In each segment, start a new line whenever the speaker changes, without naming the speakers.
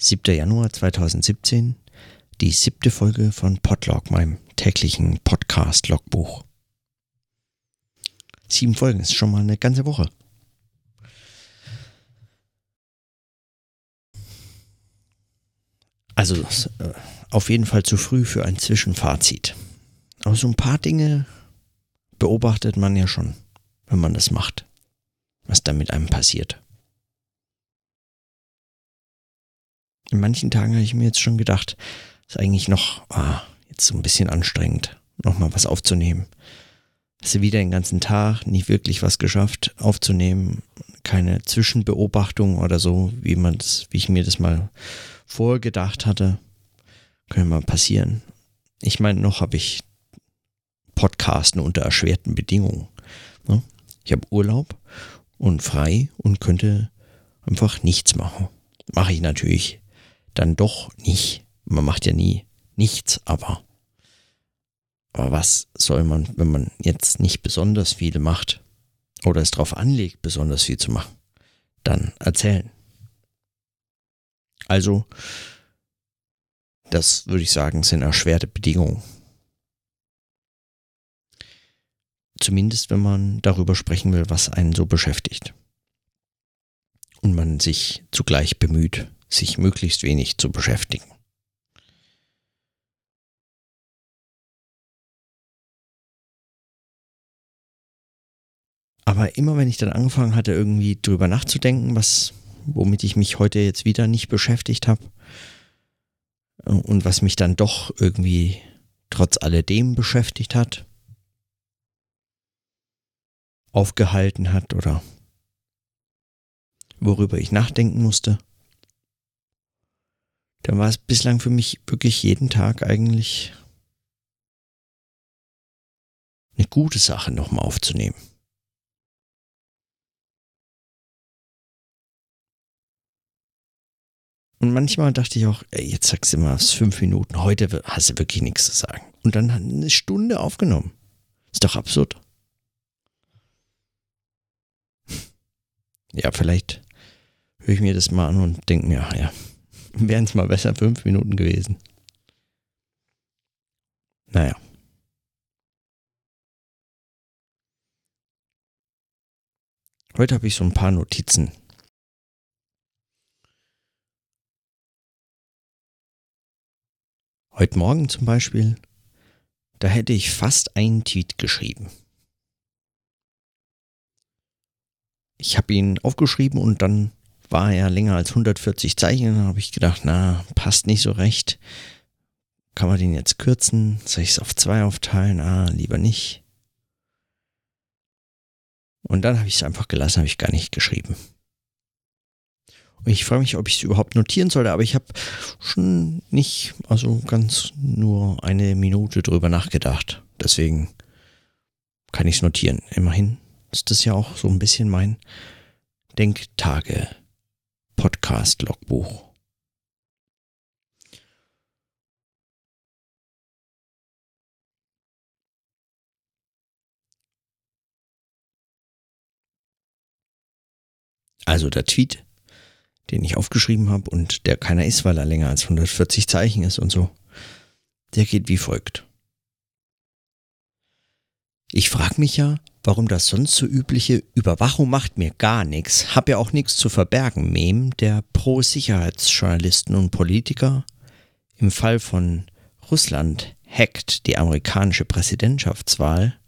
7. Januar 2017, die siebte Folge von Podlog, meinem täglichen Podcast-Logbuch. Sieben Folgen ist schon mal eine ganze Woche. Also äh, auf jeden Fall zu früh für ein Zwischenfazit. Aber so ein paar Dinge beobachtet man ja schon, wenn man das macht, was da mit einem passiert. In manchen Tagen habe ich mir jetzt schon gedacht, ist eigentlich noch ah, jetzt so ein bisschen anstrengend, nochmal was aufzunehmen. Hast du wieder den ganzen Tag nie wirklich was geschafft aufzunehmen, keine Zwischenbeobachtung oder so, wie man das, wie ich mir das mal vorgedacht hatte. Könnte mal passieren. Ich meine, noch habe ich Podcasten unter erschwerten Bedingungen. Ne? Ich habe Urlaub und frei und könnte einfach nichts machen. Mache ich natürlich dann doch nicht. Man macht ja nie nichts, aber. Aber was soll man, wenn man jetzt nicht besonders viel macht oder es darauf anlegt, besonders viel zu machen, dann erzählen? Also, das würde ich sagen, sind erschwerte Bedingungen. Zumindest wenn man darüber sprechen will, was einen so beschäftigt. Und man sich zugleich bemüht, sich möglichst wenig zu beschäftigen. Aber immer wenn ich dann angefangen hatte, irgendwie drüber nachzudenken, was, womit ich mich heute jetzt wieder nicht beschäftigt habe, und was mich dann doch irgendwie trotz alledem beschäftigt hat, aufgehalten hat oder worüber ich nachdenken musste, dann war es bislang für mich wirklich jeden Tag eigentlich eine gute Sache nochmal aufzunehmen. Und manchmal dachte ich auch, ey, jetzt sagst du mal fünf Minuten, heute hast du wirklich nichts zu sagen. Und dann hat eine Stunde aufgenommen. Ist doch absurd. Ja, vielleicht höre ich mir das mal an und denke mir, ja, wären es mal besser fünf Minuten gewesen. Naja. Heute habe ich so ein paar Notizen. Heute Morgen zum Beispiel, da hätte ich fast einen Tweet geschrieben. Ich habe ihn aufgeschrieben und dann war er länger als 140 Zeichen. Dann habe ich gedacht, na, passt nicht so recht. Kann man den jetzt kürzen? Soll ich es auf zwei aufteilen? Ah, lieber nicht. Und dann habe ich es einfach gelassen, habe ich gar nicht geschrieben. Und ich frage mich, ob ich es überhaupt notieren sollte, aber ich habe schon nicht, also ganz nur eine Minute drüber nachgedacht. Deswegen kann ich es notieren. Immerhin ist das ja auch so ein bisschen mein Denktage Podcast-Logbuch. Also der Tweet, den ich aufgeschrieben habe und der keiner ist, weil er länger als 140 Zeichen ist und so, der geht wie folgt. Ich frage mich ja, warum das sonst so übliche Überwachung macht mir gar nichts, hab ja auch nichts zu verbergen, Mem der Pro-Sicherheitsjournalisten und Politiker im Fall von Russland hackt die amerikanische Präsidentschaftswahl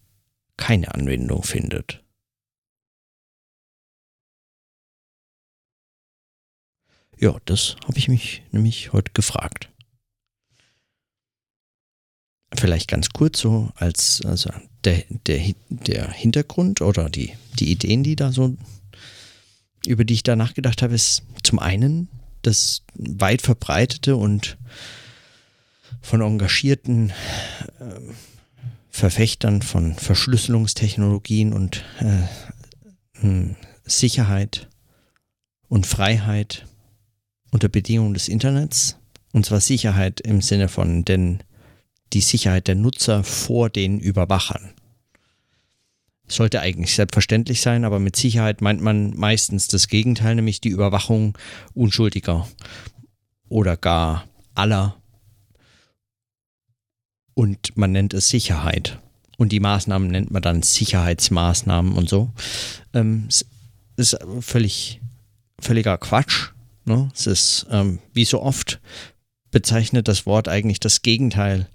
keine Anwendung findet. Ja, das habe ich mich nämlich heute gefragt. Vielleicht ganz kurz so als also der, der, der Hintergrund oder die, die Ideen, die da so, über die ich da nachgedacht habe, ist zum einen das weit verbreitete und von engagierten äh, Verfechtern von Verschlüsselungstechnologien und äh, hm, Sicherheit und Freiheit unter Bedingungen des Internets. Und zwar Sicherheit im Sinne von, denn die Sicherheit der Nutzer vor den Überwachern. Sollte eigentlich selbstverständlich sein, aber mit Sicherheit meint man meistens das Gegenteil, nämlich die Überwachung Unschuldiger. oder gar aller. Und man nennt es Sicherheit. Und die Maßnahmen nennt man dann Sicherheitsmaßnahmen und so. Ähm, ist völlig, völliger Quatsch. Ne? Es ist, ähm, wie so oft, bezeichnet das Wort eigentlich das Gegenteil,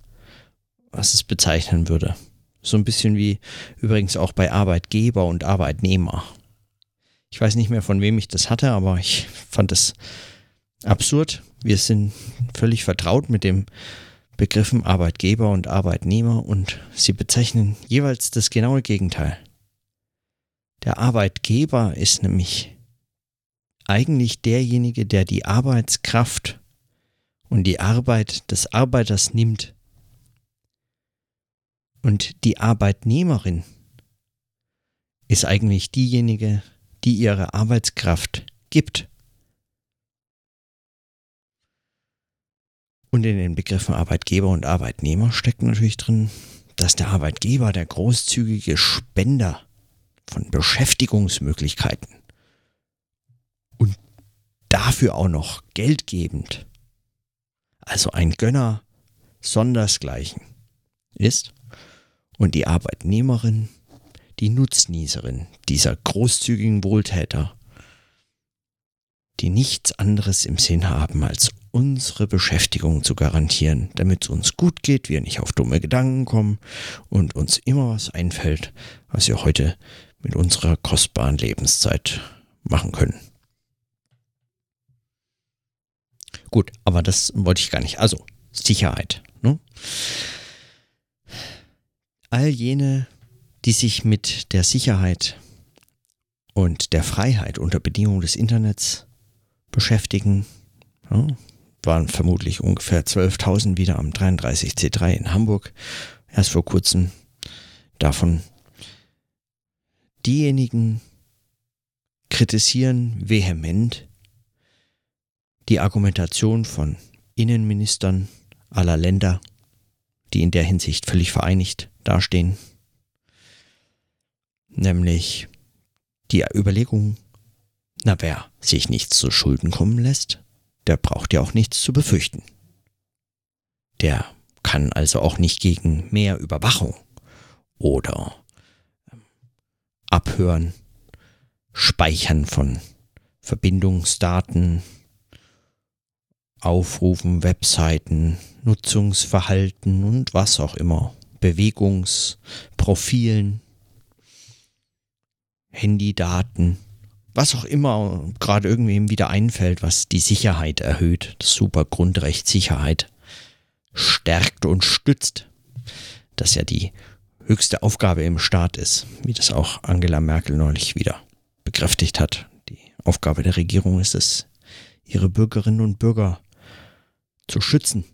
was es bezeichnen würde. So ein bisschen wie übrigens auch bei Arbeitgeber und Arbeitnehmer. Ich weiß nicht mehr, von wem ich das hatte, aber ich fand es absurd. Wir sind völlig vertraut mit dem Begriffen Arbeitgeber und Arbeitnehmer und sie bezeichnen jeweils das genaue Gegenteil. Der Arbeitgeber ist nämlich eigentlich derjenige, der die Arbeitskraft und die Arbeit des Arbeiters nimmt. Und die Arbeitnehmerin ist eigentlich diejenige, die ihre Arbeitskraft gibt. Und in den Begriffen Arbeitgeber und Arbeitnehmer steckt natürlich drin, dass der Arbeitgeber der großzügige Spender von Beschäftigungsmöglichkeiten und dafür auch noch geldgebend, also ein Gönner sondersgleichen ist und die Arbeitnehmerin die Nutznießerin dieser großzügigen Wohltäter, die nichts anderes im Sinn haben, als unsere Beschäftigung zu garantieren, damit es uns gut geht, wir nicht auf dumme Gedanken kommen und uns immer was einfällt, was wir heute mit unserer kostbaren Lebenszeit machen können. Gut, aber das wollte ich gar nicht. Also, Sicherheit. Ne? All jene, die sich mit der Sicherheit und der Freiheit unter Bedingungen des Internets beschäftigen, ja, waren vermutlich ungefähr 12.000 wieder am 33C3 in Hamburg. Erst vor kurzem davon. Diejenigen kritisieren vehement die Argumentation von Innenministern aller Länder, die in der Hinsicht völlig vereinigt dastehen, nämlich die Überlegung, na wer sich nichts zu Schulden kommen lässt, der braucht ja auch nichts zu befürchten. Der kann also auch nicht gegen mehr Überwachung oder ähm, Abhören, Speichern von Verbindungsdaten, Aufrufen, Webseiten, Nutzungsverhalten und was auch immer, Bewegungsprofilen, Handydaten was auch immer gerade irgendwem wieder einfällt, was die Sicherheit erhöht, das super Grundrecht Sicherheit stärkt und stützt, das ja die höchste Aufgabe im Staat ist, wie das auch Angela Merkel neulich wieder bekräftigt hat. Die Aufgabe der Regierung ist es, ihre Bürgerinnen und Bürger zu schützen.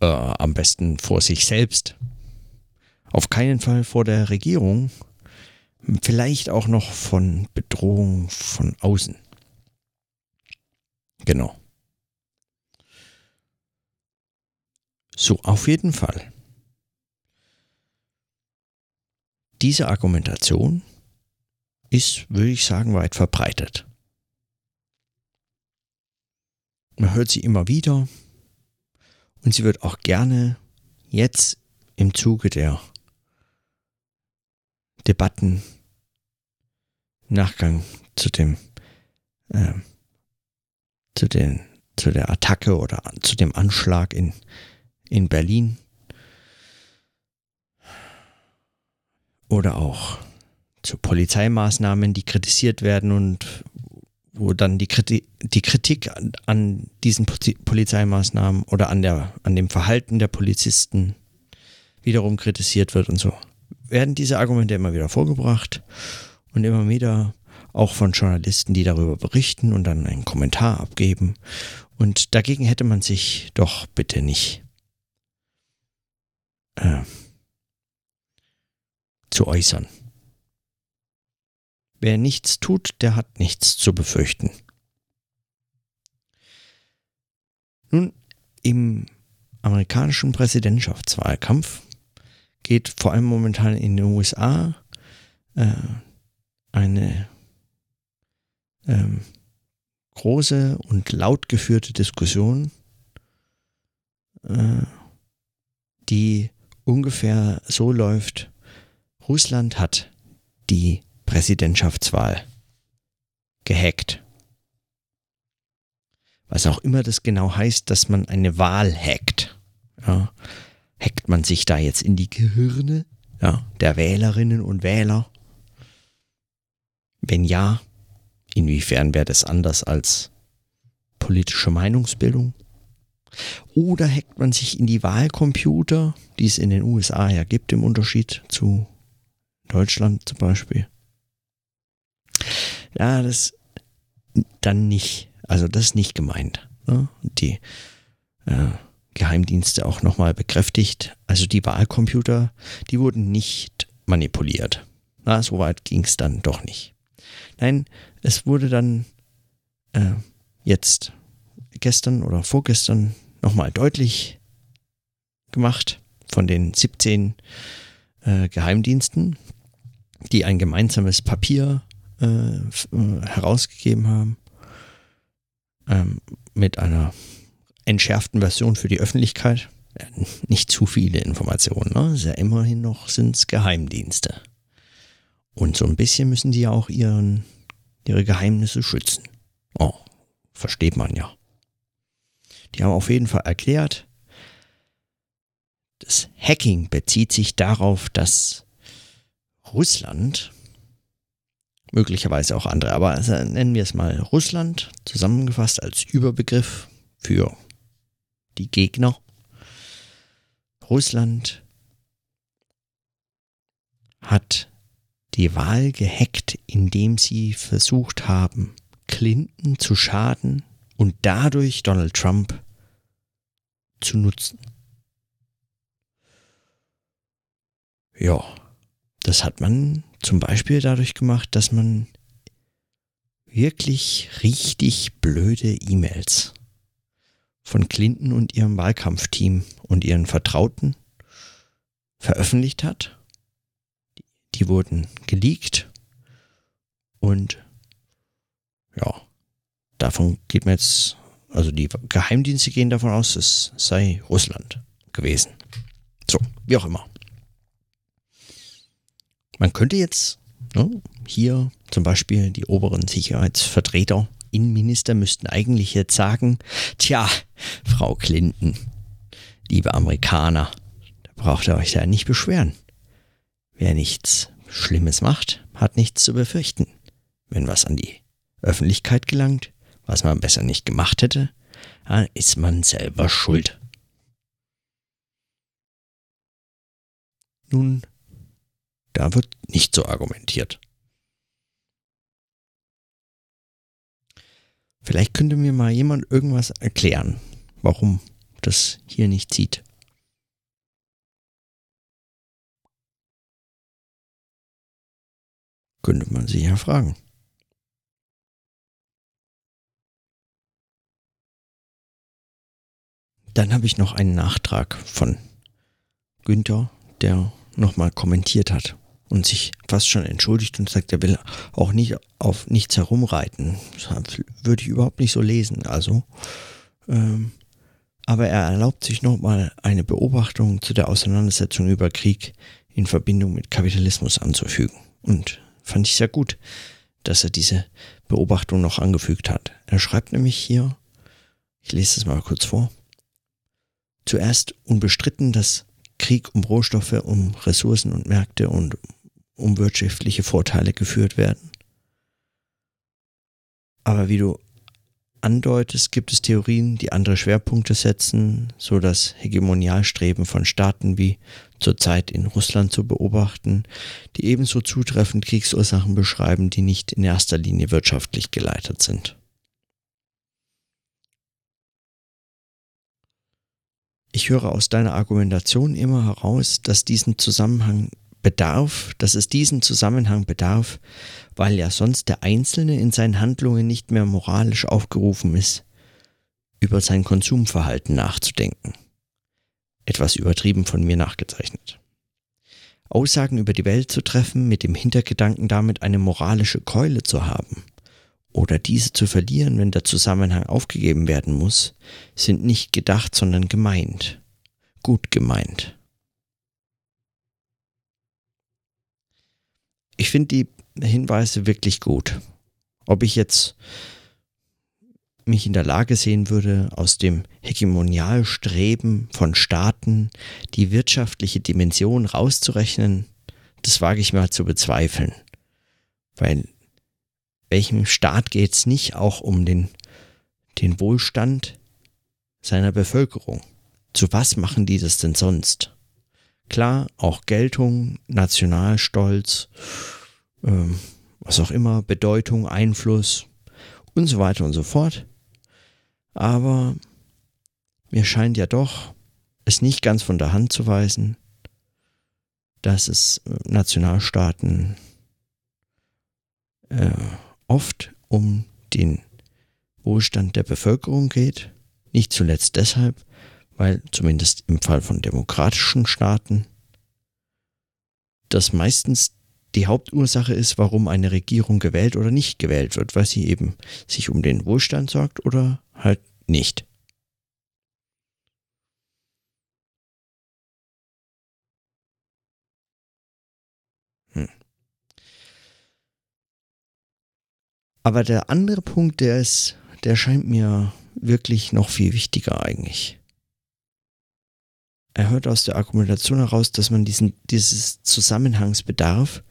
Äh, am besten vor sich selbst. Auf keinen Fall vor der Regierung, Vielleicht auch noch von Bedrohung von außen. Genau. So, auf jeden Fall. Diese Argumentation ist, würde ich sagen, weit verbreitet. Man hört sie immer wieder und sie wird auch gerne jetzt im Zuge der Debatten Nachgang zu dem äh, zu den zu der Attacke oder zu dem Anschlag in in Berlin. Oder auch zu Polizeimaßnahmen, die kritisiert werden und wo dann die Kritik, die Kritik an, an diesen Polizeimaßnahmen oder an, der, an dem Verhalten der Polizisten wiederum kritisiert wird und so, werden diese Argumente immer wieder vorgebracht und immer wieder auch von Journalisten, die darüber berichten und dann einen Kommentar abgeben. Und dagegen hätte man sich doch bitte nicht äh, zu äußern. Wer nichts tut, der hat nichts zu befürchten. Nun, im amerikanischen Präsidentschaftswahlkampf geht vor allem momentan in den USA äh, eine ähm, große und laut geführte Diskussion, äh, die ungefähr so läuft, Russland hat die Präsidentschaftswahl gehackt. Was auch immer das genau heißt, dass man eine Wahl hackt. Ja, hackt man sich da jetzt in die Gehirne ja, der Wählerinnen und Wähler? Wenn ja, inwiefern wäre das anders als politische Meinungsbildung? Oder hackt man sich in die Wahlcomputer, die es in den USA ja gibt, im Unterschied zu Deutschland zum Beispiel? Ja, das dann nicht. Also das ist nicht gemeint. Ne? Die äh, Geheimdienste auch nochmal bekräftigt. Also die Wahlcomputer, die wurden nicht manipuliert. Na, so weit ging es dann doch nicht. Nein, es wurde dann äh, jetzt gestern oder vorgestern nochmal deutlich gemacht von den 17 äh, Geheimdiensten, die ein gemeinsames Papier äh, äh, herausgegeben haben ähm, mit einer entschärften Version für die Öffentlichkeit. Ja, nicht zu viele Informationen, ne? Ist ja immerhin noch sind es Geheimdienste. Und so ein bisschen müssen die ja auch ihren, ihre Geheimnisse schützen. Oh, versteht man ja. Die haben auf jeden Fall erklärt, das Hacking bezieht sich darauf, dass Russland, möglicherweise auch andere, aber also nennen wir es mal Russland, zusammengefasst als Überbegriff für die Gegner. Russland hat die Wahl gehackt, indem sie versucht haben, Clinton zu schaden und dadurch Donald Trump zu nutzen. Ja, das hat man zum Beispiel dadurch gemacht, dass man wirklich richtig blöde E-Mails von Clinton und ihrem Wahlkampfteam und ihren Vertrauten veröffentlicht hat. Die wurden geleakt und ja, davon geht man jetzt, also die Geheimdienste gehen davon aus, es sei Russland gewesen. So, wie auch immer. Man könnte jetzt ne, hier zum Beispiel die oberen Sicherheitsvertreter Innenminister müssten eigentlich jetzt sagen, tja, Frau Clinton, liebe Amerikaner, da braucht ihr euch ja nicht beschweren. Wer nichts Schlimmes macht, hat nichts zu befürchten. Wenn was an die Öffentlichkeit gelangt, was man besser nicht gemacht hätte, dann ist man selber schuld. Nun, da wird nicht so argumentiert. Vielleicht könnte mir mal jemand irgendwas erklären, warum das hier nicht sieht. Könnte man sich ja fragen. Dann habe ich noch einen Nachtrag von Günther, der nochmal kommentiert hat und sich fast schon entschuldigt und sagt, er will auch nicht auf nichts herumreiten. Das würde ich überhaupt nicht so lesen. Also, ähm, aber er erlaubt sich nochmal eine Beobachtung zu der Auseinandersetzung über Krieg in Verbindung mit Kapitalismus anzufügen. Und fand ich sehr gut, dass er diese Beobachtung noch angefügt hat. Er schreibt nämlich hier, ich lese es mal kurz vor, zuerst unbestritten, dass Krieg um Rohstoffe, um Ressourcen und Märkte und um wirtschaftliche Vorteile geführt werden. Aber wie du andeutest, gibt es Theorien, die andere Schwerpunkte setzen, so das Hegemonialstreben von Staaten wie zurzeit in Russland zu beobachten, die ebenso zutreffend Kriegsursachen beschreiben, die nicht in erster Linie wirtschaftlich geleitet sind. Ich höre aus deiner Argumentation immer heraus, dass diesen Zusammenhang bedarf, dass es diesen Zusammenhang bedarf, weil ja sonst der Einzelne in seinen Handlungen nicht mehr moralisch aufgerufen ist, über sein Konsumverhalten nachzudenken. Etwas übertrieben von mir nachgezeichnet. Aussagen über die Welt zu treffen, mit dem Hintergedanken damit eine moralische Keule zu haben, oder diese zu verlieren, wenn der Zusammenhang aufgegeben werden muss, sind nicht gedacht, sondern gemeint. Gut gemeint. Ich finde die Hinweise wirklich gut. Ob ich jetzt mich in der Lage sehen würde, aus dem Hegemonialstreben von Staaten die wirtschaftliche Dimension rauszurechnen, das wage ich mal zu bezweifeln. Weil welchem Staat geht es nicht auch um den, den Wohlstand seiner Bevölkerung? Zu was machen die das denn sonst? Klar, auch Geltung, Nationalstolz, ähm, was auch immer, Bedeutung, Einfluss und so weiter und so fort. Aber mir scheint ja doch, es nicht ganz von der Hand zu weisen, dass es Nationalstaaten äh, oft um den Wohlstand der Bevölkerung geht. Nicht zuletzt deshalb, weil zumindest im Fall von demokratischen Staaten das meistens die Hauptursache ist, warum eine Regierung gewählt oder nicht gewählt wird, weil sie eben sich um den Wohlstand sorgt oder halt nicht. Aber der andere Punkt, der ist, der scheint mir wirklich noch viel wichtiger eigentlich. Er hört aus der Argumentation heraus, dass man diesen, dieses Zusammenhangs bedarf,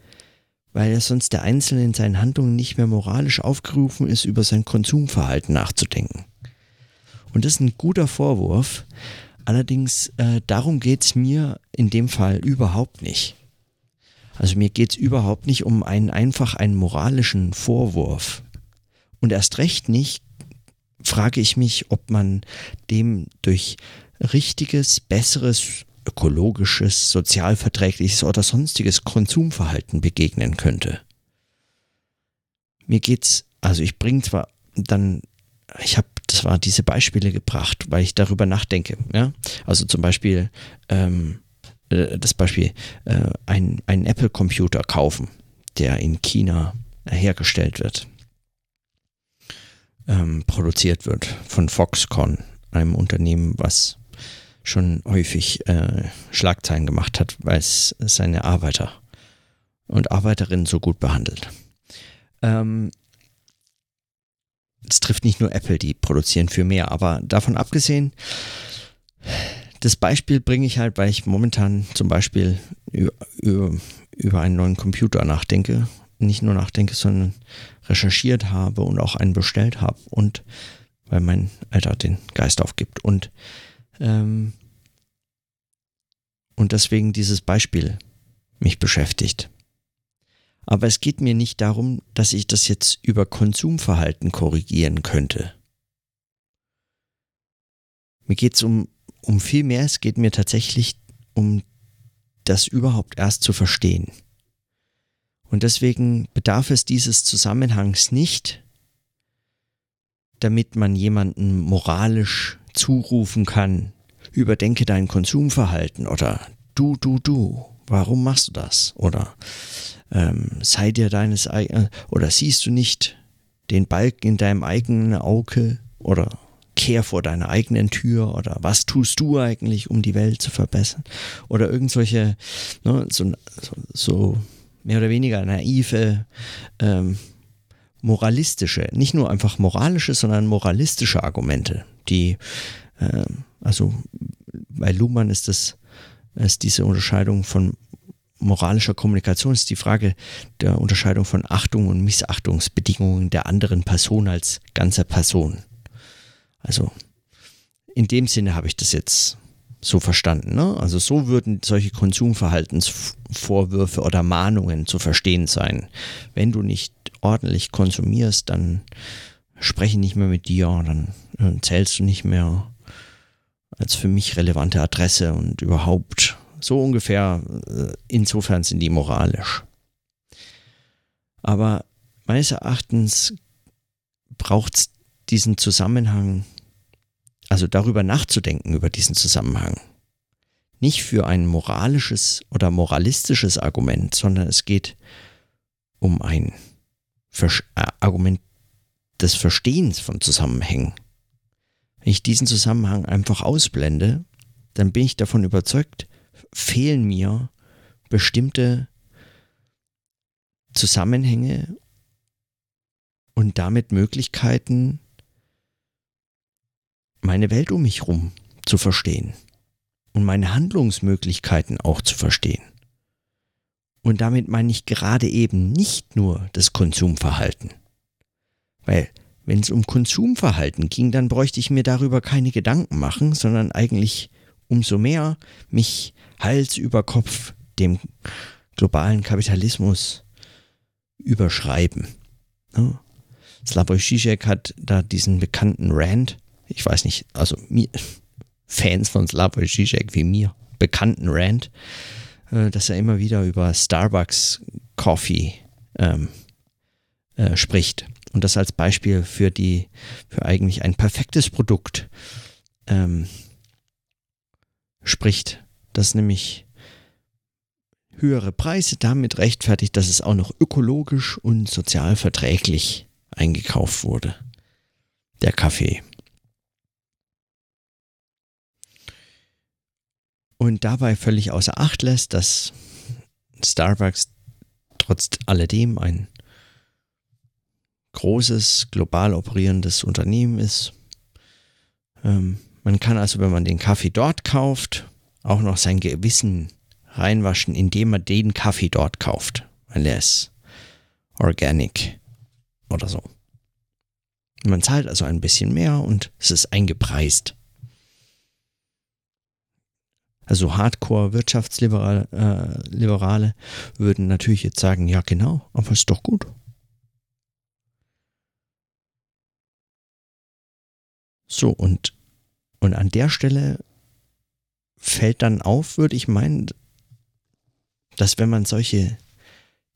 weil ja sonst der Einzelne in seinen Handlungen nicht mehr moralisch aufgerufen ist, über sein Konsumverhalten nachzudenken. Und das ist ein guter Vorwurf. Allerdings, äh, darum geht es mir in dem Fall überhaupt nicht. Also mir geht es überhaupt nicht um einen einfach einen moralischen Vorwurf. Und erst recht nicht frage ich mich, ob man dem durch richtiges, besseres, ökologisches, sozialverträgliches oder sonstiges Konsumverhalten begegnen könnte. Mir geht's, also ich bringe zwar dann, ich habe zwar diese Beispiele gebracht, weil ich darüber nachdenke. Ja? Also zum Beispiel ähm, äh, das Beispiel, äh, ein, einen Apple-Computer kaufen, der in China hergestellt wird ähm, produziert wird von Foxconn, einem Unternehmen, was schon häufig äh, Schlagzeilen gemacht hat, weil es seine Arbeiter und Arbeiterinnen so gut behandelt. Ähm, es trifft nicht nur Apple, die produzieren für mehr, aber davon abgesehen, das Beispiel bringe ich halt, weil ich momentan zum Beispiel über, über, über einen neuen Computer nachdenke nicht nur nachdenke, sondern recherchiert habe und auch einen bestellt habe und weil mein Alter den Geist aufgibt und ähm, und deswegen dieses Beispiel mich beschäftigt. Aber es geht mir nicht darum, dass ich das jetzt über Konsumverhalten korrigieren könnte. Mir geht es um, um viel mehr, es geht mir tatsächlich um das überhaupt erst zu verstehen. Und deswegen bedarf es dieses Zusammenhangs nicht, damit man jemanden moralisch zurufen kann, überdenke dein Konsumverhalten oder du, du, du, warum machst du das? Oder ähm, sei dir deines eigenen, oder siehst du nicht den Balken in deinem eigenen Auge oder kehr vor deiner eigenen Tür oder was tust du eigentlich, um die Welt zu verbessern? Oder irgendwelche, ne, so, so, so mehr oder weniger naive, ähm, moralistische, nicht nur einfach moralische, sondern moralistische Argumente, die, äh, also bei Luhmann ist das, ist diese Unterscheidung von moralischer Kommunikation ist die Frage der Unterscheidung von Achtung und Missachtungsbedingungen der anderen Person als ganzer Person. Also in dem Sinne habe ich das jetzt so verstanden. Ne? Also so würden solche Konsumverhaltensvorwürfe oder Mahnungen zu verstehen sein. Wenn du nicht ordentlich konsumierst, dann spreche ich nicht mehr mit dir, dann zählst du nicht mehr als für mich relevante Adresse und überhaupt so ungefähr. Äh, insofern sind die moralisch. Aber meines Erachtens braucht es diesen Zusammenhang also darüber nachzudenken, über diesen Zusammenhang. Nicht für ein moralisches oder moralistisches Argument, sondern es geht um ein Versch äh, Argument des Verstehens von Zusammenhängen. Wenn ich diesen Zusammenhang einfach ausblende, dann bin ich davon überzeugt, fehlen mir bestimmte Zusammenhänge und damit Möglichkeiten, meine Welt um mich herum zu verstehen und meine Handlungsmöglichkeiten auch zu verstehen. Und damit meine ich gerade eben nicht nur das Konsumverhalten. Weil wenn es um Konsumverhalten ging, dann bräuchte ich mir darüber keine Gedanken machen, sondern eigentlich umso mehr mich Hals über Kopf dem globalen Kapitalismus überschreiben. Slavoj Žižek hat da diesen bekannten Rant, ich weiß nicht, also mir, Fans von Slavoj Žižek wie mir, bekannten Rant, äh, dass er immer wieder über Starbucks Coffee ähm, äh, spricht und das als Beispiel für die, für eigentlich ein perfektes Produkt ähm, spricht, das nämlich höhere Preise damit rechtfertigt, dass es auch noch ökologisch und sozial verträglich eingekauft wurde. Der Kaffee. Und dabei völlig außer Acht lässt, dass Starbucks trotz alledem ein großes, global operierendes Unternehmen ist. Ähm, man kann also, wenn man den Kaffee dort kauft, auch noch sein Gewissen reinwaschen, indem man den Kaffee dort kauft, weil er ist organic oder so. Man zahlt also ein bisschen mehr und es ist eingepreist. Also Hardcore-Wirtschaftsliberale äh, würden natürlich jetzt sagen, ja genau, aber ist doch gut. So, und, und an der Stelle fällt dann auf, würde ich meinen, dass wenn man solche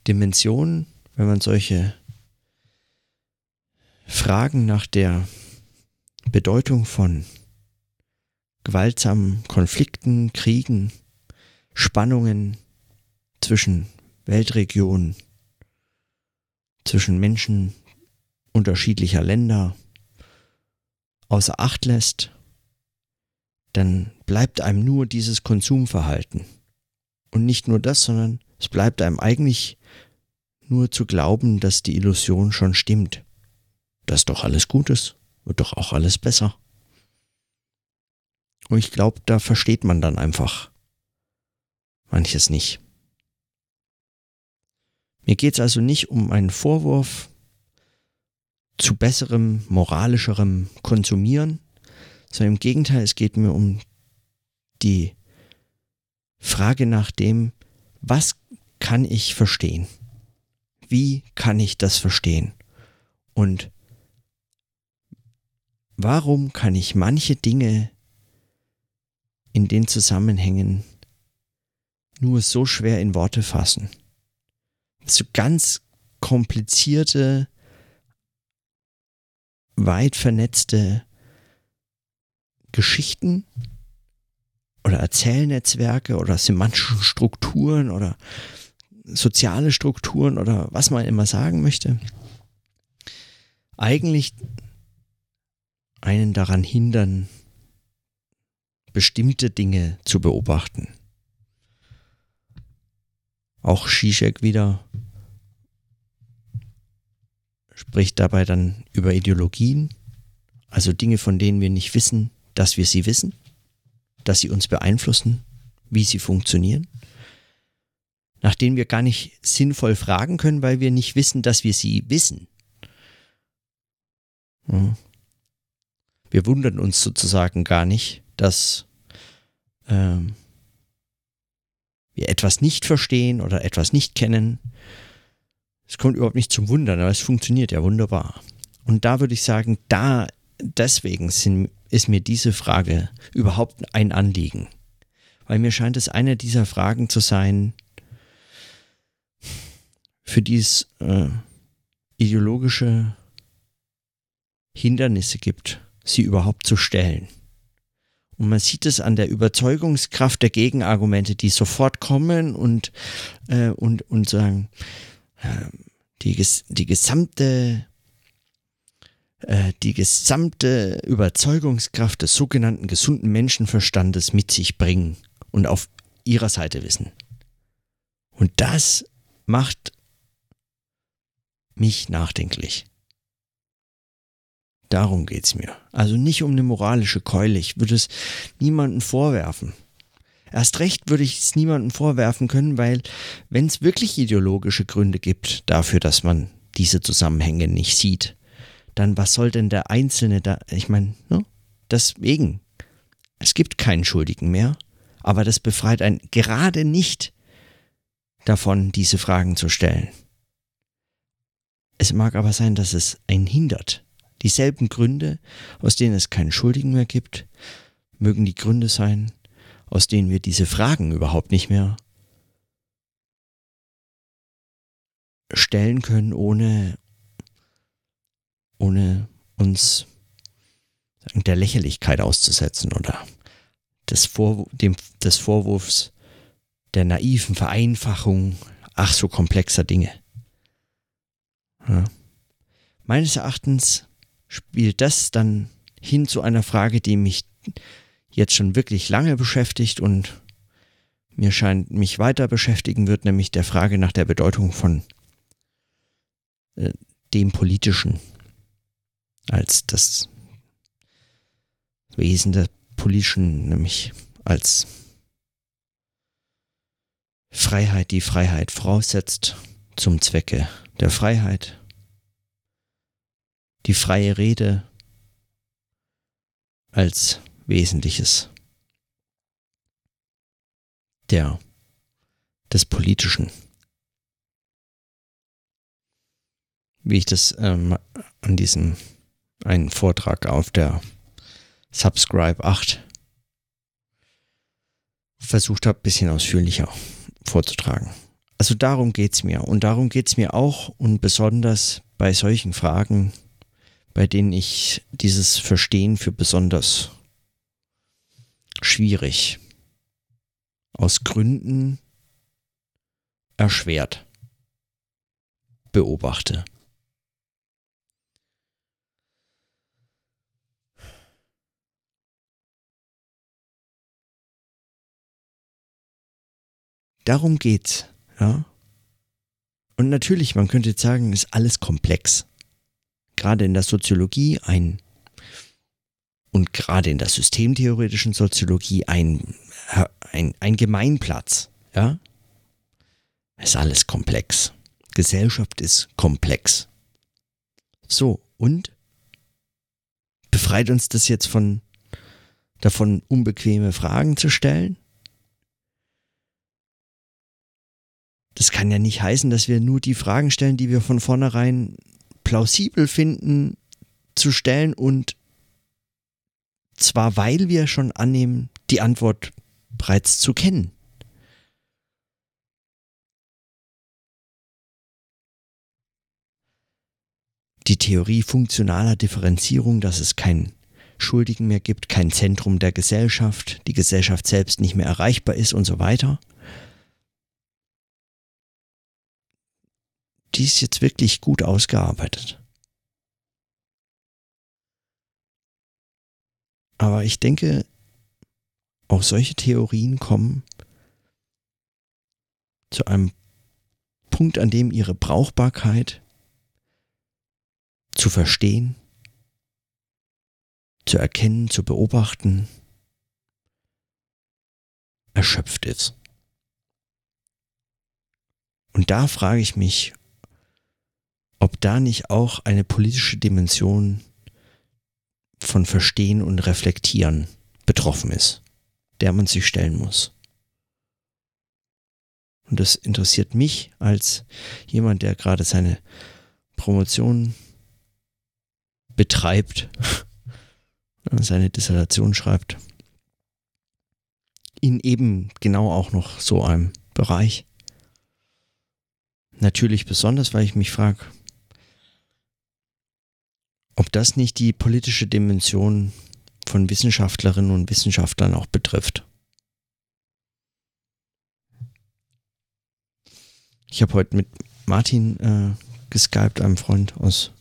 Dimensionen, wenn man solche Fragen nach der Bedeutung von gewaltsamen Konflikten, Kriegen, Spannungen zwischen Weltregionen, zwischen Menschen unterschiedlicher Länder außer Acht lässt, dann bleibt einem nur dieses Konsumverhalten. Und nicht nur das, sondern es bleibt einem eigentlich nur zu glauben, dass die Illusion schon stimmt. Dass doch alles gut ist, wird doch auch alles besser. Und ich glaube, da versteht man dann einfach manches nicht. Mir geht es also nicht um einen Vorwurf zu besserem, moralischerem Konsumieren, sondern im Gegenteil, es geht mir um die Frage nach dem, was kann ich verstehen? Wie kann ich das verstehen? Und warum kann ich manche Dinge in den Zusammenhängen nur so schwer in Worte fassen. So ganz komplizierte, weit vernetzte Geschichten oder Erzählnetzwerke oder semantische Strukturen oder soziale Strukturen oder was man immer sagen möchte, eigentlich einen daran hindern, bestimmte Dinge zu beobachten. Auch Zizek wieder spricht dabei dann über Ideologien, also Dinge, von denen wir nicht wissen, dass wir sie wissen, dass sie uns beeinflussen, wie sie funktionieren, nach denen wir gar nicht sinnvoll fragen können, weil wir nicht wissen, dass wir sie wissen. Wir wundern uns sozusagen gar nicht, dass ähm, wir etwas nicht verstehen oder etwas nicht kennen. Es kommt überhaupt nicht zum Wundern, aber es funktioniert ja wunderbar. Und da würde ich sagen, da deswegen sind, ist mir diese Frage überhaupt ein Anliegen. Weil mir scheint es eine dieser Fragen zu sein, für die es äh, ideologische Hindernisse gibt, sie überhaupt zu stellen. Und man sieht es an der Überzeugungskraft der Gegenargumente, die sofort kommen und, äh, und, und sagen, äh, die, die gesamte äh, die gesamte Überzeugungskraft des sogenannten gesunden Menschenverstandes mit sich bringen und auf ihrer Seite wissen. Und das macht mich nachdenklich. Darum geht's mir. Also nicht um eine moralische Keule. Ich würde es niemandem vorwerfen. Erst recht würde ich es niemandem vorwerfen können, weil wenn es wirklich ideologische Gründe gibt dafür, dass man diese Zusammenhänge nicht sieht, dann was soll denn der Einzelne da, ich meine, ne? deswegen, es gibt keinen Schuldigen mehr, aber das befreit einen gerade nicht davon, diese Fragen zu stellen. Es mag aber sein, dass es einen hindert. Dieselben Gründe, aus denen es keinen Schuldigen mehr gibt, mögen die Gründe sein, aus denen wir diese Fragen überhaupt nicht mehr stellen können, ohne, ohne uns der Lächerlichkeit auszusetzen oder des, Vor dem, des Vorwurfs der naiven Vereinfachung ach so komplexer Dinge. Ja. Meines Erachtens spielt das dann hin zu einer Frage, die mich jetzt schon wirklich lange beschäftigt und mir scheint mich weiter beschäftigen wird, nämlich der Frage nach der Bedeutung von äh, dem Politischen als das Wesen der Politischen, nämlich als Freiheit, die Freiheit voraussetzt zum Zwecke der Freiheit, die freie Rede als Wesentliches der des Politischen. Wie ich das ähm, an diesem einen Vortrag auf der Subscribe 8 versucht habe, ein bisschen ausführlicher vorzutragen. Also darum geht es mir. Und darum geht es mir auch und besonders bei solchen Fragen, bei denen ich dieses Verstehen für besonders schwierig aus Gründen erschwert beobachte. Darum geht's, ja. Und natürlich, man könnte jetzt sagen, ist alles komplex. Gerade in der Soziologie ein und gerade in der systemtheoretischen Soziologie ein, ein, ein Gemeinplatz, ja. Ist alles komplex. Gesellschaft ist komplex. So, und befreit uns das jetzt von davon, unbequeme Fragen zu stellen? Das kann ja nicht heißen, dass wir nur die Fragen stellen, die wir von vornherein plausibel finden zu stellen und zwar weil wir schon annehmen, die Antwort bereits zu kennen. Die Theorie funktionaler Differenzierung, dass es keinen Schuldigen mehr gibt, kein Zentrum der Gesellschaft, die Gesellschaft selbst nicht mehr erreichbar ist und so weiter. Die ist jetzt wirklich gut ausgearbeitet. Aber ich denke, auch solche Theorien kommen zu einem Punkt, an dem ihre Brauchbarkeit zu verstehen, zu erkennen, zu beobachten, erschöpft ist. Und da frage ich mich, ob da nicht auch eine politische Dimension von Verstehen und Reflektieren betroffen ist, der man sich stellen muss. Und das interessiert mich als jemand, der gerade seine Promotion betreibt, seine Dissertation schreibt, in eben genau auch noch so einem Bereich. Natürlich besonders, weil ich mich frage, ob das nicht die politische Dimension von Wissenschaftlerinnen und Wissenschaftlern auch betrifft. Ich habe heute mit Martin äh, geskypt, einem Freund aus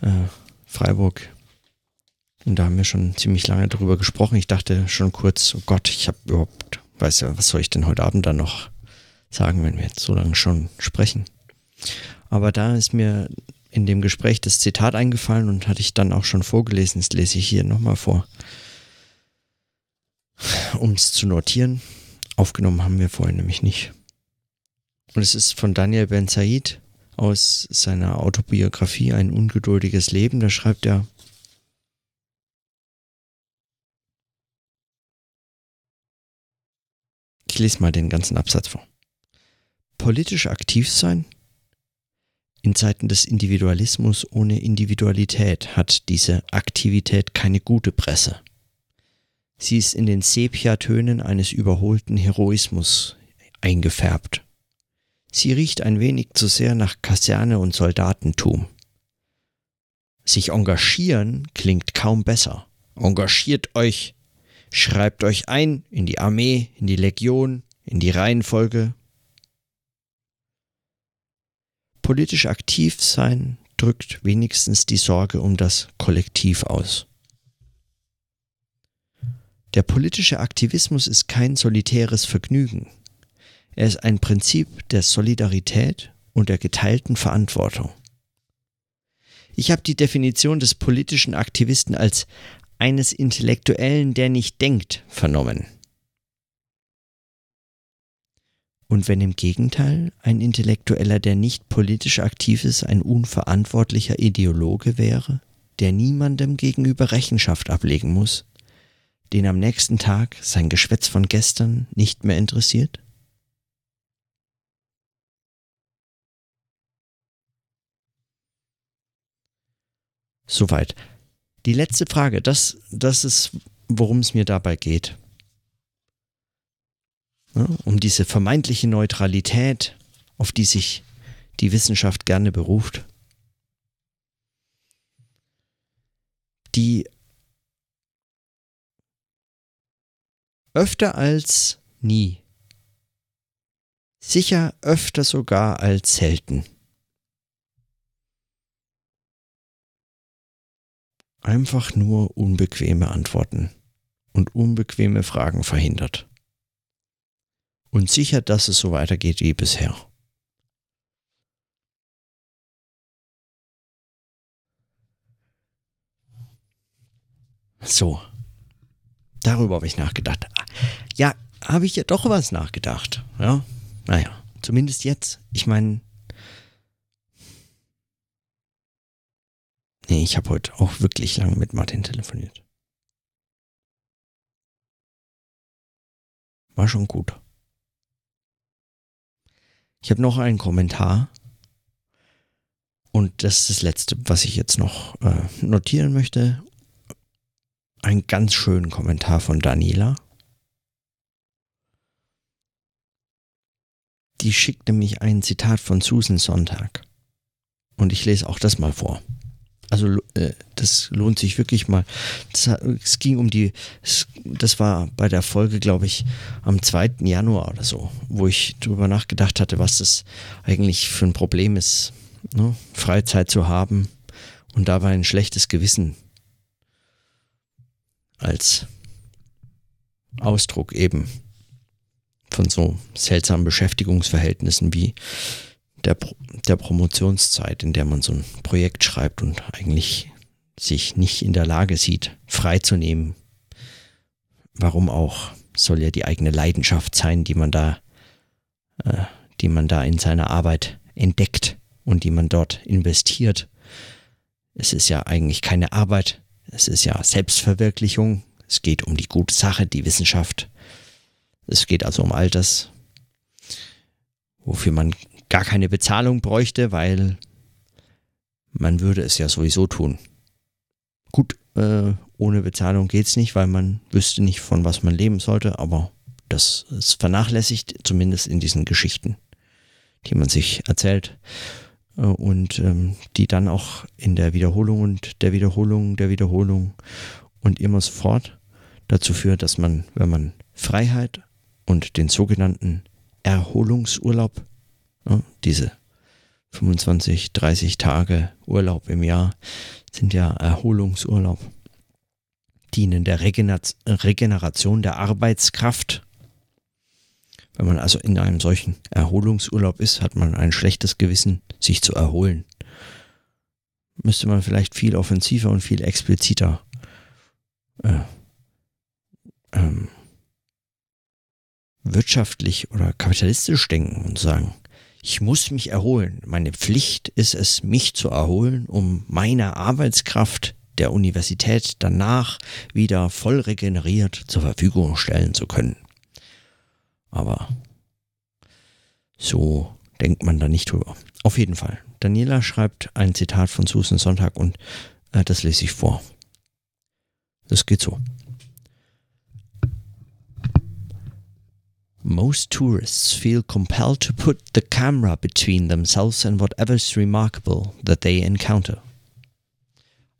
äh, Freiburg. Und da haben wir schon ziemlich lange drüber gesprochen. Ich dachte schon kurz, oh Gott, ich habe überhaupt, weiß ja, was soll ich denn heute Abend dann noch sagen, wenn wir jetzt so lange schon sprechen. Aber da ist mir in dem Gespräch das Zitat eingefallen und hatte ich dann auch schon vorgelesen. Das lese ich hier nochmal vor. Um es zu notieren. Aufgenommen haben wir vorhin nämlich nicht. Und es ist von Daniel Ben Said aus seiner Autobiografie Ein ungeduldiges Leben. Da schreibt er, ich lese mal den ganzen Absatz vor. Politisch aktiv sein in Zeiten des Individualismus ohne Individualität hat diese Aktivität keine gute Presse. Sie ist in den Sepia-Tönen eines überholten Heroismus eingefärbt. Sie riecht ein wenig zu sehr nach Kaserne und Soldatentum. Sich engagieren klingt kaum besser. Engagiert euch, schreibt euch ein in die Armee, in die Legion, in die Reihenfolge, Politisch aktiv sein drückt wenigstens die Sorge um das Kollektiv aus. Der politische Aktivismus ist kein solitäres Vergnügen. Er ist ein Prinzip der Solidarität und der geteilten Verantwortung. Ich habe die Definition des politischen Aktivisten als eines Intellektuellen, der nicht denkt, vernommen. Und wenn im Gegenteil ein Intellektueller, der nicht politisch aktiv ist, ein unverantwortlicher Ideologe wäre, der niemandem gegenüber Rechenschaft ablegen muss, den am nächsten Tag sein Geschwätz von gestern nicht mehr interessiert? Soweit. Die letzte Frage, das, das ist, worum es mir dabei geht ne, um diese vermeintliche Neutralität, auf die sich die Wissenschaft gerne beruft, die öfter als nie, sicher öfter sogar als selten, einfach nur unbequeme Antworten und unbequeme Fragen verhindert und sicher, dass es so weitergeht wie bisher. So, darüber habe ich nachgedacht. Ja, habe ich ja doch was nachgedacht. Ja, naja, zumindest jetzt. Ich meine, nee, ich habe heute auch wirklich lange mit Martin telefoniert. War schon gut. Ich habe noch einen Kommentar. Und das ist das Letzte, was ich jetzt noch äh, notieren möchte. Ein ganz schönen Kommentar von Daniela. Die schickt nämlich ein Zitat von Susan Sonntag. Und ich lese auch das mal vor. Also äh, das lohnt sich wirklich mal. Das, es ging um die, das war bei der Folge, glaube ich, am 2. Januar oder so, wo ich darüber nachgedacht hatte, was das eigentlich für ein Problem ist, ne? Freizeit zu haben und dabei ein schlechtes Gewissen als Ausdruck eben von so seltsamen Beschäftigungsverhältnissen wie der, der Promotionszeit, in der man so ein Projekt schreibt und eigentlich sich nicht in der Lage sieht, freizunehmen. Warum auch? Soll ja die eigene Leidenschaft sein, die man da, äh, die man da in seiner Arbeit entdeckt und die man dort investiert. Es ist ja eigentlich keine Arbeit, es ist ja Selbstverwirklichung, es geht um die gute Sache, die Wissenschaft. Es geht also um all das, wofür man gar keine Bezahlung bräuchte, weil man würde es ja sowieso tun. Gut, äh, ohne Bezahlung geht es nicht, weil man wüsste nicht, von was man leben sollte, aber das ist vernachlässigt, zumindest in diesen Geschichten, die man sich erzählt äh, und ähm, die dann auch in der Wiederholung und der Wiederholung, der Wiederholung und immer sofort dazu führt, dass man, wenn man Freiheit und den sogenannten Erholungsurlaub? Diese 25, 30 Tage Urlaub im Jahr sind ja Erholungsurlaub, dienen der Regeneration der Arbeitskraft. Wenn man also in einem solchen Erholungsurlaub ist, hat man ein schlechtes Gewissen, sich zu erholen. Müsste man vielleicht viel offensiver und viel expliziter äh, ähm, wirtschaftlich oder kapitalistisch denken und sagen, ich muss mich erholen. Meine Pflicht ist es, mich zu erholen, um meine Arbeitskraft der Universität danach wieder voll regeneriert zur Verfügung stellen zu können. Aber so denkt man da nicht drüber. Auf jeden Fall. Daniela schreibt ein Zitat von Susan Sonntag und äh, das lese ich vor. Das geht so. Most tourists feel compelled to put the camera between themselves and whatever's remarkable that they encounter.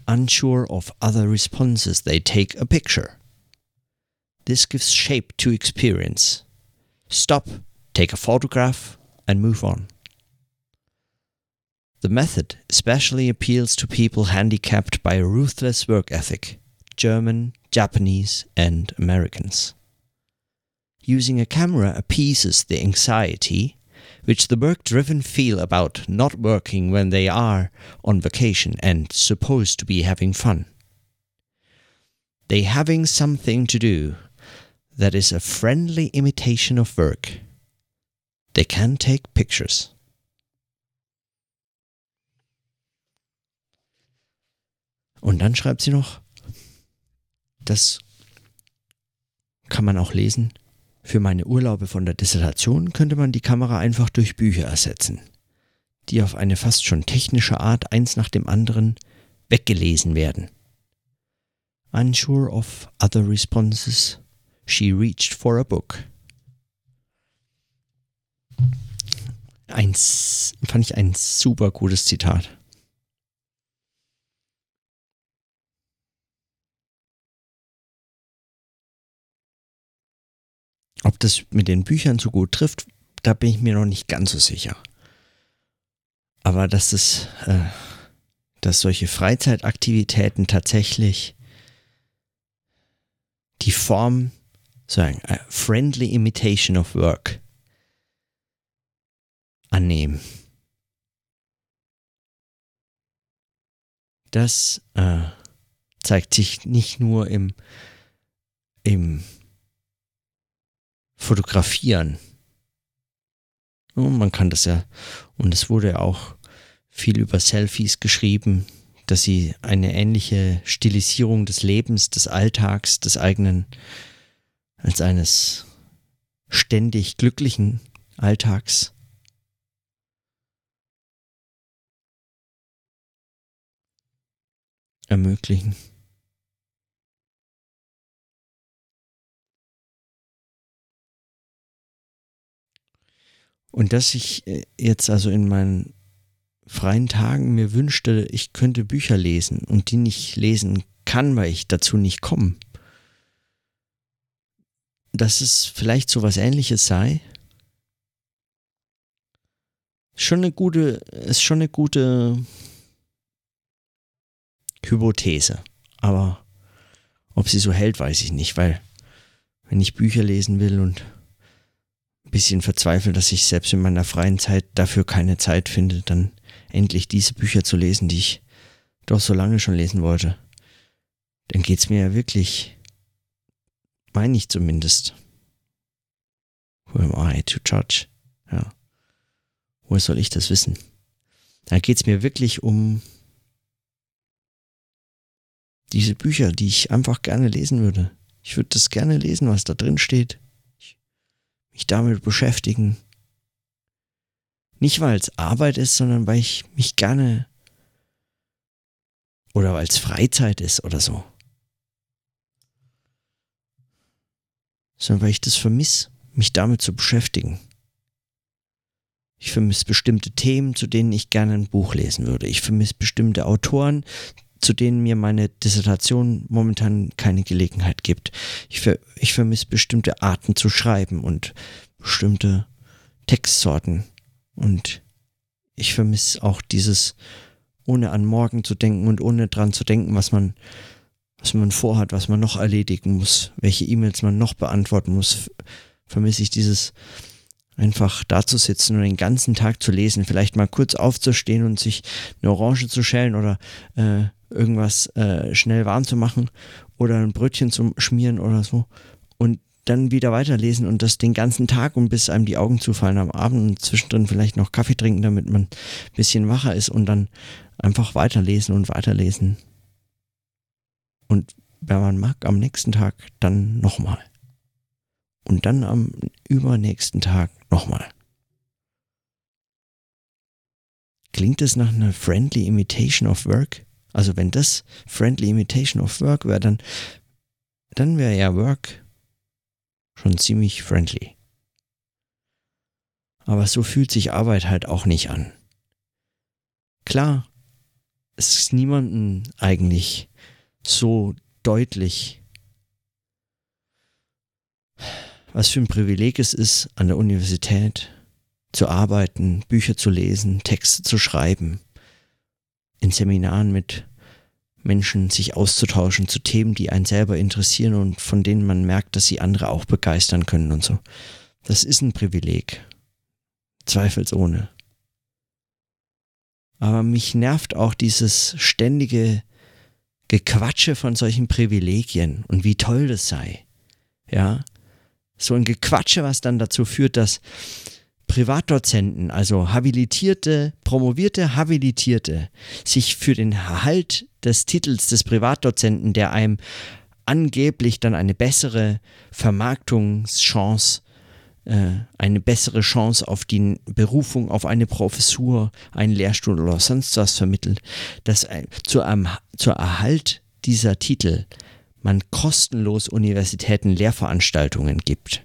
Unsure of other responses, they take a picture. This gives shape to experience. Stop, take a photograph, and move on. The method especially appeals to people handicapped by a ruthless work ethic German, Japanese, and Americans. Using a camera appeases the anxiety which the work driven feel about not working when they are on vacation and supposed to be having fun. They having something to do that is a friendly imitation of work. They can take pictures. Und dann schreibt sie noch, das kann man auch lesen, für meine Urlaube von der Dissertation könnte man die Kamera einfach durch Bücher ersetzen, die auf eine fast schon technische Art eins nach dem anderen weggelesen werden. Unsure of other responses, she reached for a book. Eins fand ich ein super gutes Zitat. Ob das mit den Büchern so gut trifft, da bin ich mir noch nicht ganz so sicher. Aber dass es, äh, dass solche Freizeitaktivitäten tatsächlich die Form, sagen, a friendly imitation of work annehmen. Das äh, zeigt sich nicht nur im, im fotografieren. Und man kann das ja, und es wurde ja auch viel über Selfies geschrieben, dass sie eine ähnliche Stilisierung des Lebens, des Alltags, des eigenen, als eines ständig glücklichen Alltags ermöglichen. Und dass ich äh, jetzt also in meinen freien Tagen mir wünschte, ich könnte Bücher lesen und die nicht lesen kann, weil ich dazu nicht komme. Dass es vielleicht so was ähnliches sei. Schon eine gute, ist schon eine gute Hypothese. Aber ob sie so hält, weiß ich nicht, weil wenn ich Bücher lesen will und bisschen verzweifelt, dass ich selbst in meiner freien Zeit dafür keine Zeit finde, dann endlich diese Bücher zu lesen, die ich doch so lange schon lesen wollte. Dann geht's mir ja wirklich, meine ich zumindest. Who am I to judge? Ja. Woher soll ich das wissen? Da geht's mir wirklich um diese Bücher, die ich einfach gerne lesen würde. Ich würde das gerne lesen, was da drin steht mich damit beschäftigen. Nicht weil es Arbeit ist, sondern weil ich mich gerne oder weil es Freizeit ist oder so. Sondern weil ich das vermisse, mich damit zu beschäftigen. Ich vermisse bestimmte Themen, zu denen ich gerne ein Buch lesen würde. Ich vermisse bestimmte Autoren, zu denen mir meine Dissertation momentan keine Gelegenheit gibt. Ich, ver ich vermisse bestimmte Arten zu schreiben und bestimmte Textsorten. Und ich vermisse auch dieses, ohne an morgen zu denken und ohne dran zu denken, was man, was man vorhat, was man noch erledigen muss, welche E-Mails man noch beantworten muss, vermisse ich dieses einfach da zu sitzen und den ganzen Tag zu lesen, vielleicht mal kurz aufzustehen und sich eine Orange zu schälen oder äh, irgendwas äh, schnell warm zu machen oder ein Brötchen zu schmieren oder so und dann wieder weiterlesen und das den ganzen Tag und bis einem die Augen zufallen am Abend und zwischendrin vielleicht noch Kaffee trinken, damit man ein bisschen wacher ist und dann einfach weiterlesen und weiterlesen. Und wenn man mag, am nächsten Tag dann nochmal. Und dann am übernächsten Tag nochmal. Klingt es nach einer friendly imitation of work? Also wenn das friendly imitation of work wäre, dann, dann wäre ja Work schon ziemlich friendly. Aber so fühlt sich Arbeit halt auch nicht an. Klar, es ist niemandem eigentlich so deutlich, was für ein Privileg es ist, an der Universität zu arbeiten, Bücher zu lesen, Texte zu schreiben, in Seminaren mit Menschen sich auszutauschen zu Themen, die einen selber interessieren und von denen man merkt, dass sie andere auch begeistern können und so. Das ist ein Privileg. Zweifelsohne. Aber mich nervt auch dieses ständige Gequatsche von solchen Privilegien und wie toll das sei. Ja, so ein Gequatsche, was dann dazu führt, dass Privatdozenten, also habilitierte, promovierte Habilitierte, sich für den Erhalt des Titels des Privatdozenten, der einem angeblich dann eine bessere Vermarktungschance, äh, eine bessere Chance auf die Berufung auf eine Professur, einen Lehrstuhl oder sonst was vermittelt, dass äh, zu einem, zur Erhalt dieser Titel man kostenlos Universitäten Lehrveranstaltungen gibt.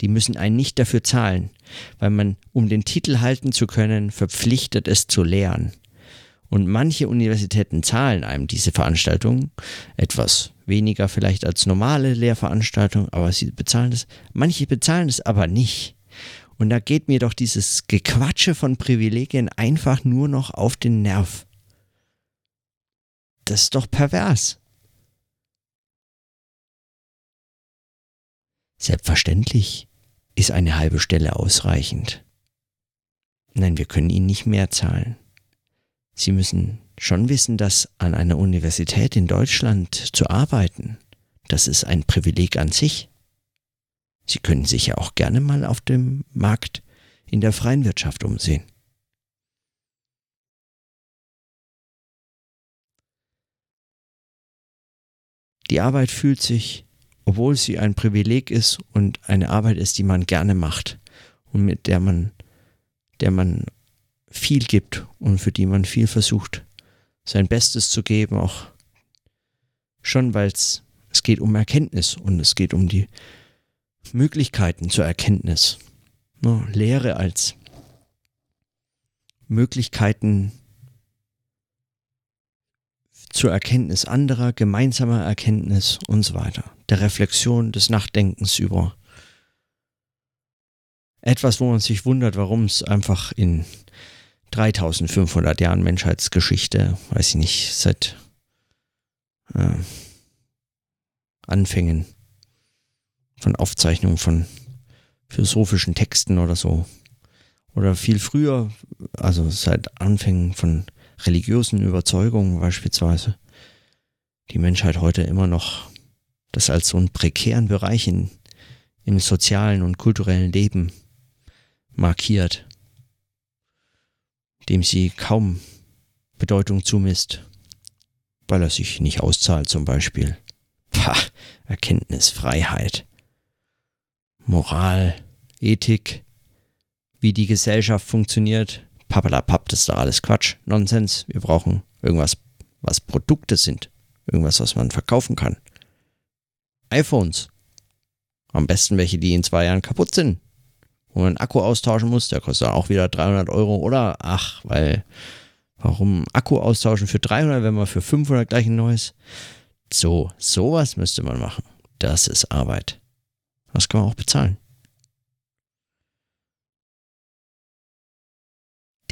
Die müssen einen nicht dafür zahlen, weil man, um den Titel halten zu können, verpflichtet es zu lehren. Und manche Universitäten zahlen einem diese Veranstaltungen, etwas weniger vielleicht als normale Lehrveranstaltungen, aber sie bezahlen es. Manche bezahlen es aber nicht. Und da geht mir doch dieses Gequatsche von Privilegien einfach nur noch auf den Nerv. Das ist doch pervers. Selbstverständlich ist eine halbe Stelle ausreichend. Nein, wir können Ihnen nicht mehr zahlen. Sie müssen schon wissen, dass an einer Universität in Deutschland zu arbeiten, das ist ein Privileg an sich. Sie können sich ja auch gerne mal auf dem Markt in der freien Wirtschaft umsehen. Die Arbeit fühlt sich obwohl sie ein Privileg ist und eine Arbeit ist, die man gerne macht und mit der man, der man viel gibt und für die man viel versucht, sein Bestes zu geben, auch schon, weil es, geht um Erkenntnis und es geht um die Möglichkeiten zur Erkenntnis. Ne, Lehre als Möglichkeiten zur Erkenntnis anderer, gemeinsamer Erkenntnis und so weiter. Der Reflexion, des Nachdenkens über etwas, wo man sich wundert, warum es einfach in 3500 Jahren Menschheitsgeschichte, weiß ich nicht, seit äh, Anfängen von Aufzeichnungen von philosophischen Texten oder so, oder viel früher, also seit Anfängen von religiösen Überzeugungen beispielsweise, die Menschheit heute immer noch das als so einen prekären Bereich in, im sozialen und kulturellen Leben markiert, dem sie kaum Bedeutung zumisst, weil er sich nicht auszahlt zum Beispiel. Pah, Erkenntnis, Freiheit, Moral, Ethik, wie die Gesellschaft funktioniert, Pappalapapp, das ist doch alles Quatsch, Nonsens. Wir brauchen irgendwas, was Produkte sind. Irgendwas, was man verkaufen kann. iPhones. Am besten welche, die in zwei Jahren kaputt sind. Wo man einen Akku austauschen muss, der kostet auch wieder 300 Euro. Oder, ach, weil, warum Akku austauschen für 300, wenn man für 500 gleich ein neues? So, sowas müsste man machen. Das ist Arbeit. Das kann man auch bezahlen.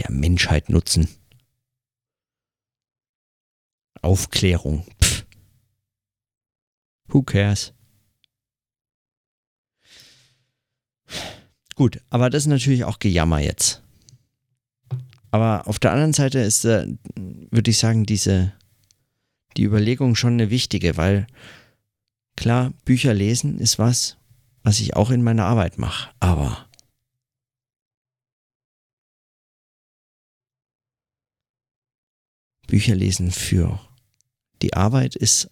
der Menschheit nutzen. Aufklärung. Pff. Who cares? Gut, aber das ist natürlich auch Gejammer jetzt. Aber auf der anderen Seite ist, äh, würde ich sagen, diese, die Überlegung schon eine wichtige, weil klar, Bücher lesen ist was, was ich auch in meiner Arbeit mache, aber Bücher lesen für die Arbeit ist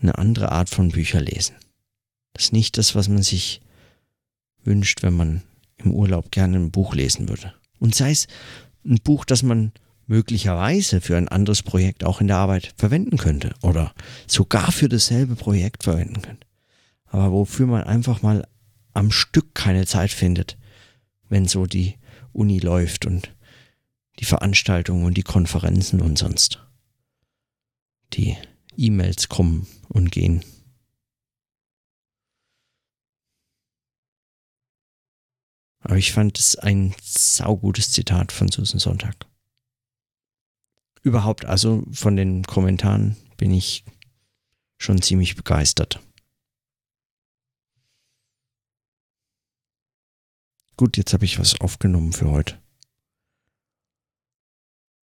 eine andere Art von Bücher lesen. Das ist nicht das, was man sich wünscht, wenn man im Urlaub gerne ein Buch lesen würde. Und sei es ein Buch, das man möglicherweise für ein anderes Projekt auch in der Arbeit verwenden könnte oder sogar für dasselbe Projekt verwenden könnte. Aber wofür man einfach mal am Stück keine Zeit findet, wenn so die Uni läuft und die Veranstaltungen und die Konferenzen und sonst. Die E-Mails kommen und gehen. Aber ich fand es ein saugutes Zitat von Susan Sonntag. Überhaupt, also von den Kommentaren bin ich schon ziemlich begeistert. Gut, jetzt habe ich was aufgenommen für heute.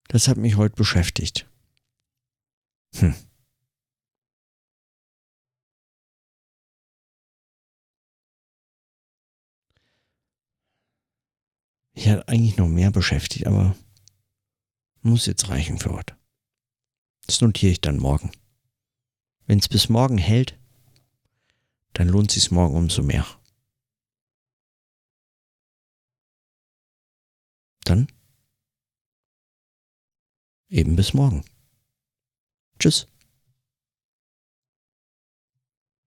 Das hat mich heute beschäftigt. Hm. Ich hatte eigentlich noch mehr beschäftigt, aber muss jetzt reichen für heute. Das notiere ich dann morgen. Wenn es bis morgen hält, dann lohnt sich morgen umso mehr. Dann eben bis morgen. Tschüss.